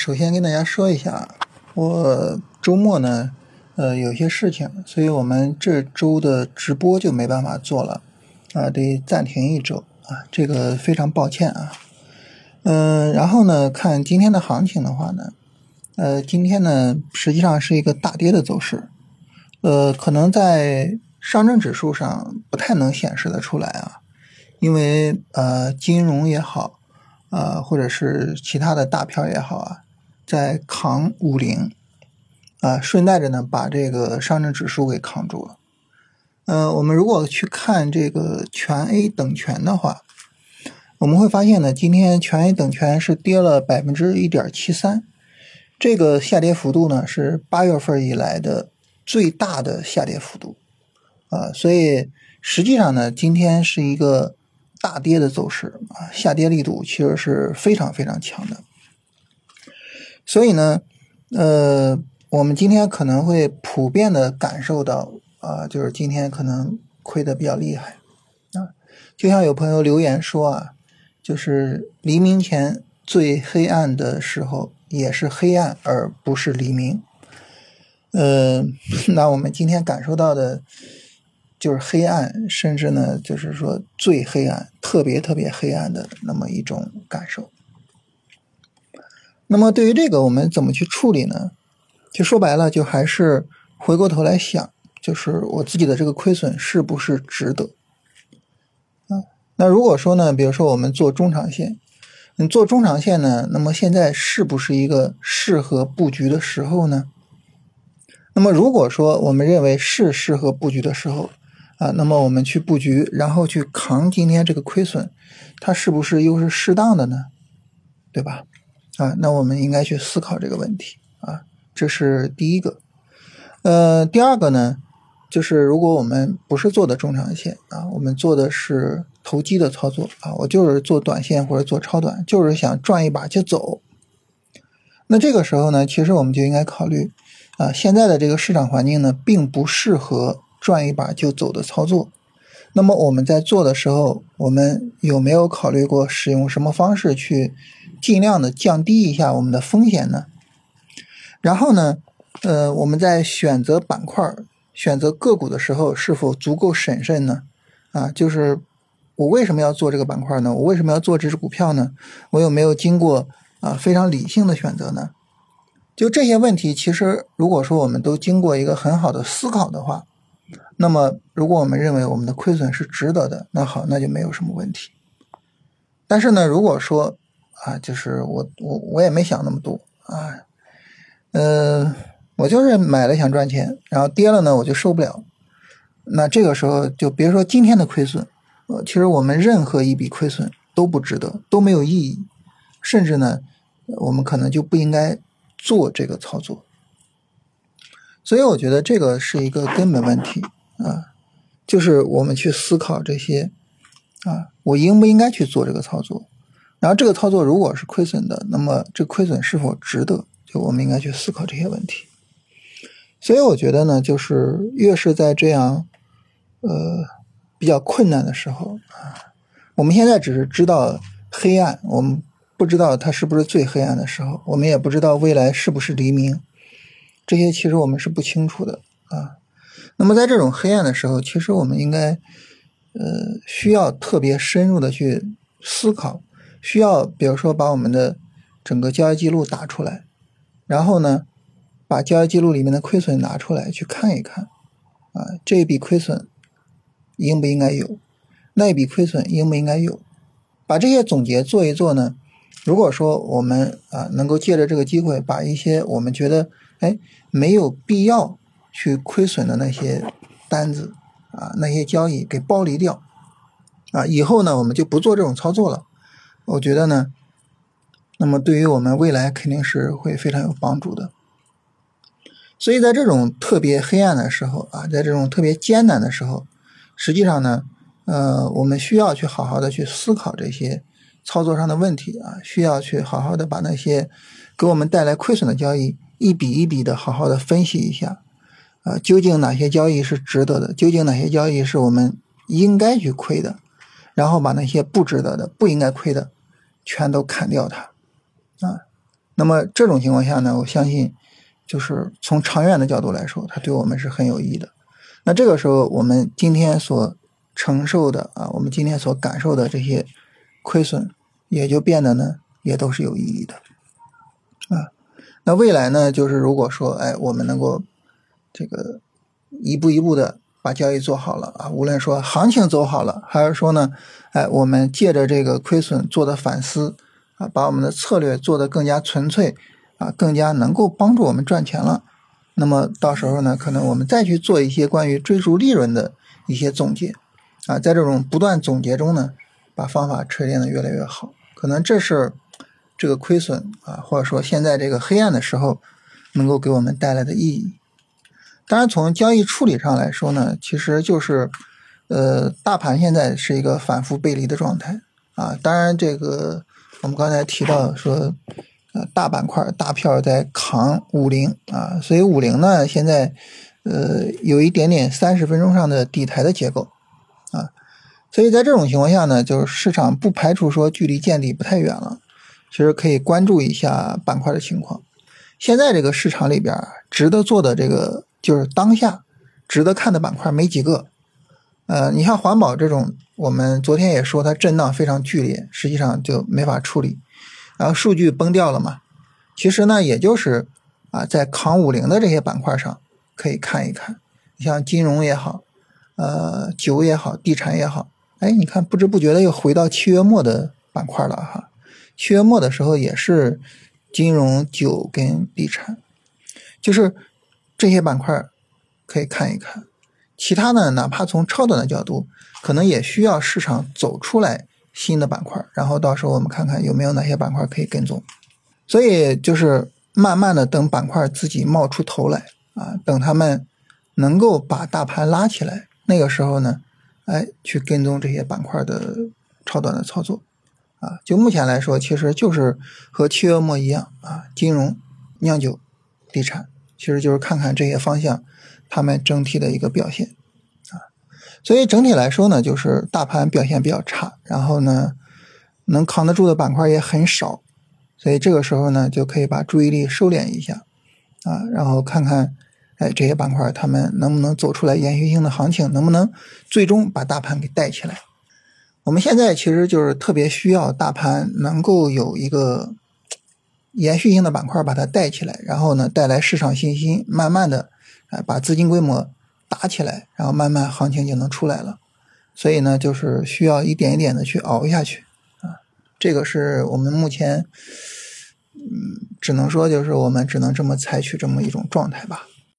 首先跟大家说一下，我周末呢，呃，有些事情，所以我们这周的直播就没办法做了，啊，得暂停一周啊，这个非常抱歉啊。嗯，然后呢，看今天的行情的话呢，呃，今天呢实际上是一个大跌的走势，呃，可能在上证指数上不太能显示的出来啊，因为呃，金融也好。啊，或者是其他的大票也好啊，在扛五零，啊，顺带着呢把这个上证指数给扛住了。嗯，我们如果去看这个全 A 等权的话，我们会发现呢，今天全 A 等权是跌了百分之一点七三，这个下跌幅度呢是八月份以来的最大的下跌幅度，啊，所以实际上呢，今天是一个。大跌的走势啊，下跌力度其实是非常非常强的，所以呢，呃，我们今天可能会普遍的感受到啊，就是今天可能亏的比较厉害啊，就像有朋友留言说啊，就是黎明前最黑暗的时候也是黑暗，而不是黎明。呃，那我们今天感受到的。就是黑暗，甚至呢，就是说最黑暗、特别特别黑暗的那么一种感受。那么对于这个，我们怎么去处理呢？就说白了，就还是回过头来想，就是我自己的这个亏损是不是值得？啊，那如果说呢，比如说我们做中长线，你做中长线呢，那么现在是不是一个适合布局的时候呢？那么如果说我们认为是适合布局的时候，啊，那么我们去布局，然后去扛今天这个亏损，它是不是又是适当的呢？对吧？啊，那我们应该去思考这个问题啊，这是第一个。呃，第二个呢，就是如果我们不是做的中长线啊，我们做的是投机的操作啊，我就是做短线或者做超短，就是想赚一把就走。那这个时候呢，其实我们就应该考虑啊，现在的这个市场环境呢，并不适合。赚一把就走的操作，那么我们在做的时候，我们有没有考虑过使用什么方式去尽量的降低一下我们的风险呢？然后呢，呃，我们在选择板块、选择个股的时候，是否足够审慎呢？啊，就是我为什么要做这个板块呢？我为什么要做这只股票呢？我有没有经过啊非常理性的选择呢？就这些问题，其实如果说我们都经过一个很好的思考的话，那么，如果我们认为我们的亏损是值得的，那好，那就没有什么问题。但是呢，如果说啊，就是我我我也没想那么多啊，呃，我就是买了想赚钱，然后跌了呢，我就受不了。那这个时候就别说今天的亏损，呃，其实我们任何一笔亏损都不值得，都没有意义，甚至呢，我们可能就不应该做这个操作。所以我觉得这个是一个根本问题。啊，就是我们去思考这些，啊，我应不应该去做这个操作？然后这个操作如果是亏损的，那么这亏损是否值得？就我们应该去思考这些问题。所以我觉得呢，就是越是在这样，呃，比较困难的时候啊，我们现在只是知道黑暗，我们不知道它是不是最黑暗的时候，我们也不知道未来是不是黎明，这些其实我们是不清楚的啊。那么在这种黑暗的时候，其实我们应该，呃，需要特别深入的去思考，需要比如说把我们的整个交易记录打出来，然后呢，把交易记录里面的亏损拿出来去看一看，啊，这一笔亏损应不应该有，那一笔亏损应不应该有，把这些总结做一做呢？如果说我们啊能够借着这个机会，把一些我们觉得哎没有必要。去亏损的那些单子啊，那些交易给剥离掉啊，以后呢，我们就不做这种操作了。我觉得呢，那么对于我们未来肯定是会非常有帮助的。所以在这种特别黑暗的时候啊，在这种特别艰难的时候，实际上呢，呃，我们需要去好好的去思考这些操作上的问题啊，需要去好好的把那些给我们带来亏损的交易一笔一笔的好好的分析一下。啊，究竟哪些交易是值得的？究竟哪些交易是我们应该去亏的？然后把那些不值得的、不应该亏的，全都砍掉它。啊，那么这种情况下呢，我相信就是从长远的角度来说，它对我们是很有益的。那这个时候，我们今天所承受的啊，我们今天所感受的这些亏损，也就变得呢，也都是有意义的啊。那未来呢，就是如果说，哎，我们能够这个一步一步的把交易做好了啊，无论说行情走好了，还是说呢，哎，我们借着这个亏损做的反思啊，把我们的策略做得更加纯粹啊，更加能够帮助我们赚钱了。那么到时候呢，可能我们再去做一些关于追逐利润的一些总结啊，在这种不断总结中呢，把方法锤炼的越来越好。可能这是。这个亏损啊，或者说现在这个黑暗的时候，能够给我们带来的意义。当然，从交易处理上来说呢，其实就是，呃，大盘现在是一个反复背离的状态啊。当然，这个我们刚才提到说，呃，大板块大票在扛五零啊，所以五零呢现在呃有一点点三十分钟上的底台的结构啊，所以在这种情况下呢，就是市场不排除说距离见底不太远了。其实可以关注一下板块的情况。现在这个市场里边，值得做的这个就是当下值得看的板块没几个。呃，你像环保这种，我们昨天也说它震荡非常剧烈，实际上就没法处理。然后数据崩掉了嘛，其实呢，也就是啊，在扛五零的这些板块上可以看一看。你像金融也好，呃，酒也好，地产也好，哎，你看不知不觉的又回到七月末的板块了哈。七月末的时候也是金融、酒跟地产，就是这些板块可以看一看。其他呢，哪怕从超短的角度，可能也需要市场走出来新的板块，然后到时候我们看看有没有哪些板块可以跟踪。所以就是慢慢的等板块自己冒出头来啊，等他们能够把大盘拉起来，那个时候呢，哎，去跟踪这些板块的超短的操作。啊，就目前来说，其实就是和七月末一样啊，金融、酿酒、地产，其实就是看看这些方向，他们整体的一个表现啊。所以整体来说呢，就是大盘表现比较差，然后呢，能扛得住的板块也很少，所以这个时候呢，就可以把注意力收敛一下啊，然后看看，哎，这些板块他们能不能走出来延续性的行情，能不能最终把大盘给带起来。我们现在其实就是特别需要大盘能够有一个延续性的板块把它带起来，然后呢带来市场信心，慢慢的啊把资金规模打起来，然后慢慢行情就能出来了。所以呢就是需要一点一点的去熬下去啊，这个是我们目前嗯只能说就是我们只能这么采取这么一种状态吧。